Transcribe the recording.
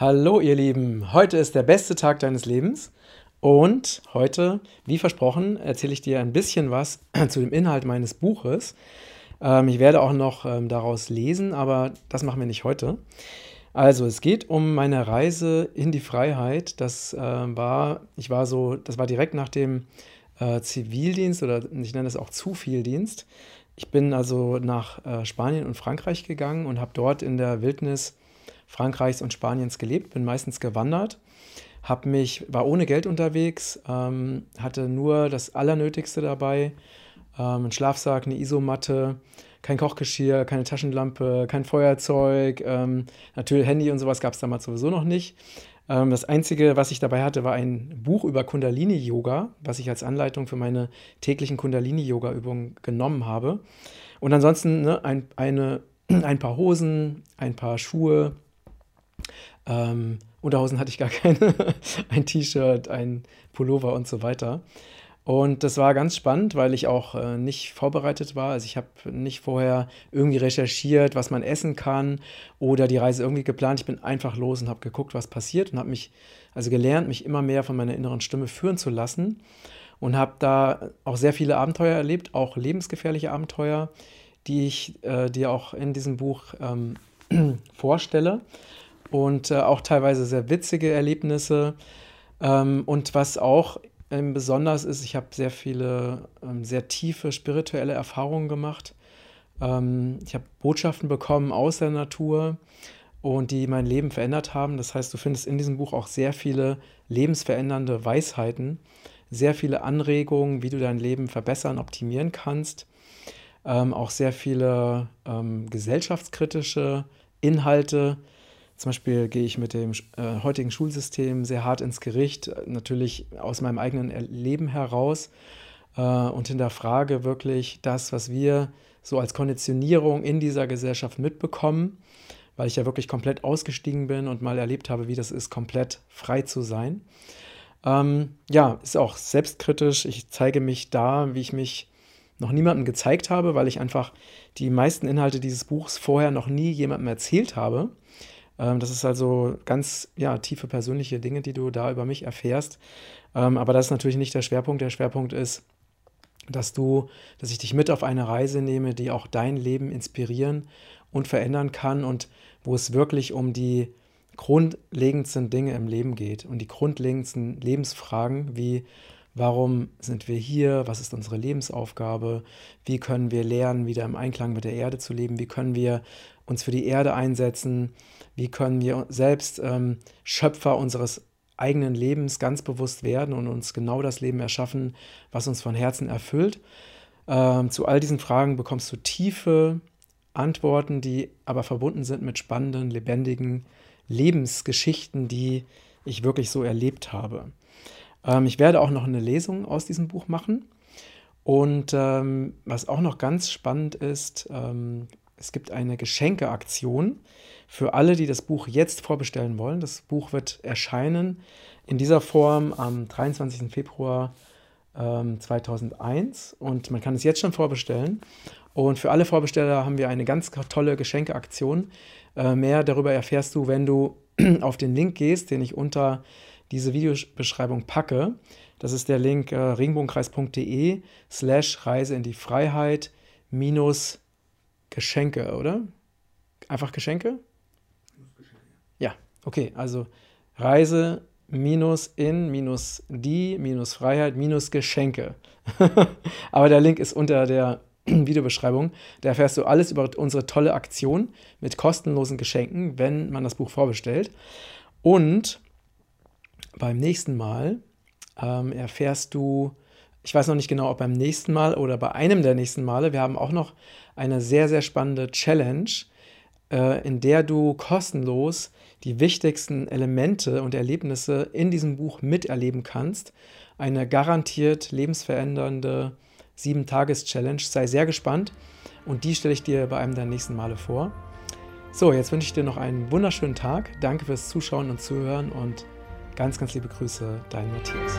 Hallo ihr Lieben, heute ist der beste Tag deines Lebens und heute, wie versprochen, erzähle ich dir ein bisschen was zu dem Inhalt meines Buches. Ähm, ich werde auch noch ähm, daraus lesen, aber das machen wir nicht heute. Also, es geht um meine Reise in die Freiheit. Das äh, war, ich war so, das war direkt nach dem äh, Zivildienst oder ich nenne es auch Zuvieldienst. Ich bin also nach äh, Spanien und Frankreich gegangen und habe dort in der Wildnis Frankreichs und Spaniens gelebt, bin meistens gewandert, habe mich, war ohne Geld unterwegs, ähm, hatte nur das Allernötigste dabei, ähm, einen Schlafsack, eine Isomatte, kein Kochgeschirr, keine Taschenlampe, kein Feuerzeug, ähm, natürlich Handy und sowas gab es damals sowieso noch nicht. Ähm, das Einzige, was ich dabei hatte, war ein Buch über Kundalini-Yoga, was ich als Anleitung für meine täglichen Kundalini-Yoga-Übungen genommen habe. Und ansonsten ne, ein, eine, ein paar Hosen, ein paar Schuhe, ähm, Unterhosen hatte ich gar keine, ein T-Shirt, ein Pullover und so weiter. Und das war ganz spannend, weil ich auch äh, nicht vorbereitet war. Also ich habe nicht vorher irgendwie recherchiert, was man essen kann oder die Reise irgendwie geplant. Ich bin einfach los und habe geguckt, was passiert und habe mich also gelernt, mich immer mehr von meiner inneren Stimme führen zu lassen und habe da auch sehr viele Abenteuer erlebt, auch lebensgefährliche Abenteuer, die ich äh, dir auch in diesem Buch ähm, vorstelle und äh, auch teilweise sehr witzige Erlebnisse. Ähm, und was auch ähm, besonders ist, ich habe sehr viele ähm, sehr tiefe spirituelle Erfahrungen gemacht. Ähm, ich habe Botschaften bekommen aus der Natur und die mein Leben verändert haben. Das heißt, du findest in diesem Buch auch sehr viele lebensverändernde Weisheiten, sehr viele Anregungen, wie du dein Leben verbessern, optimieren kannst. Ähm, auch sehr viele ähm, gesellschaftskritische Inhalte, zum Beispiel gehe ich mit dem äh, heutigen Schulsystem sehr hart ins Gericht, natürlich aus meinem eigenen Leben heraus äh, und hinterfrage wirklich das, was wir so als Konditionierung in dieser Gesellschaft mitbekommen, weil ich ja wirklich komplett ausgestiegen bin und mal erlebt habe, wie das ist, komplett frei zu sein. Ähm, ja, ist auch selbstkritisch. Ich zeige mich da, wie ich mich noch niemandem gezeigt habe, weil ich einfach die meisten Inhalte dieses Buchs vorher noch nie jemandem erzählt habe. Ähm, das ist also ganz ja, tiefe persönliche Dinge, die du da über mich erfährst. Ähm, aber das ist natürlich nicht der Schwerpunkt. Der Schwerpunkt ist, dass du, dass ich dich mit auf eine Reise nehme, die auch dein Leben inspirieren und verändern kann und wo es wirklich um die grundlegendsten Dinge im Leben geht und die grundlegendsten Lebensfragen wie warum sind wir hier, was ist unsere Lebensaufgabe, wie können wir lernen, wieder im Einklang mit der Erde zu leben, wie können wir uns für die Erde einsetzen, wie können wir selbst ähm, Schöpfer unseres eigenen Lebens ganz bewusst werden und uns genau das Leben erschaffen, was uns von Herzen erfüllt. Ähm, zu all diesen Fragen bekommst du tiefe Antworten, die aber verbunden sind mit spannenden, lebendigen Lebensgeschichten, die ich wirklich so erlebt habe. Ähm, ich werde auch noch eine Lesung aus diesem Buch machen. Und ähm, was auch noch ganz spannend ist, ähm, es gibt eine Geschenkeaktion für alle, die das Buch jetzt vorbestellen wollen. Das Buch wird erscheinen in dieser Form am 23. Februar ähm, 2001 und man kann es jetzt schon vorbestellen. Und für alle Vorbesteller haben wir eine ganz tolle Geschenkeaktion. Äh, mehr darüber erfährst du, wenn du auf den Link gehst, den ich unter diese Videobeschreibung packe. Das ist der Link äh, regenbogenkreis.de slash Reise in die Freiheit minus Geschenke, oder? Einfach Geschenke? Ja, okay, also Reise minus in minus die minus Freiheit minus Geschenke. Aber der Link ist unter der Videobeschreibung. Da erfährst du alles über unsere tolle Aktion mit kostenlosen Geschenken, wenn man das Buch vorbestellt. Und beim nächsten Mal ähm, erfährst du, ich weiß noch nicht genau, ob beim nächsten Mal oder bei einem der nächsten Male, wir haben auch noch eine sehr, sehr spannende Challenge, äh, in der du kostenlos die wichtigsten Elemente und Erlebnisse in diesem Buch miterleben kannst. Eine garantiert lebensverändernde 7-Tages-Challenge. Sei sehr gespannt und die stelle ich dir bei einem der nächsten Male vor. So, jetzt wünsche ich dir noch einen wunderschönen Tag. Danke fürs Zuschauen und Zuhören und Ganz, ganz liebe Grüße, dein Matthias.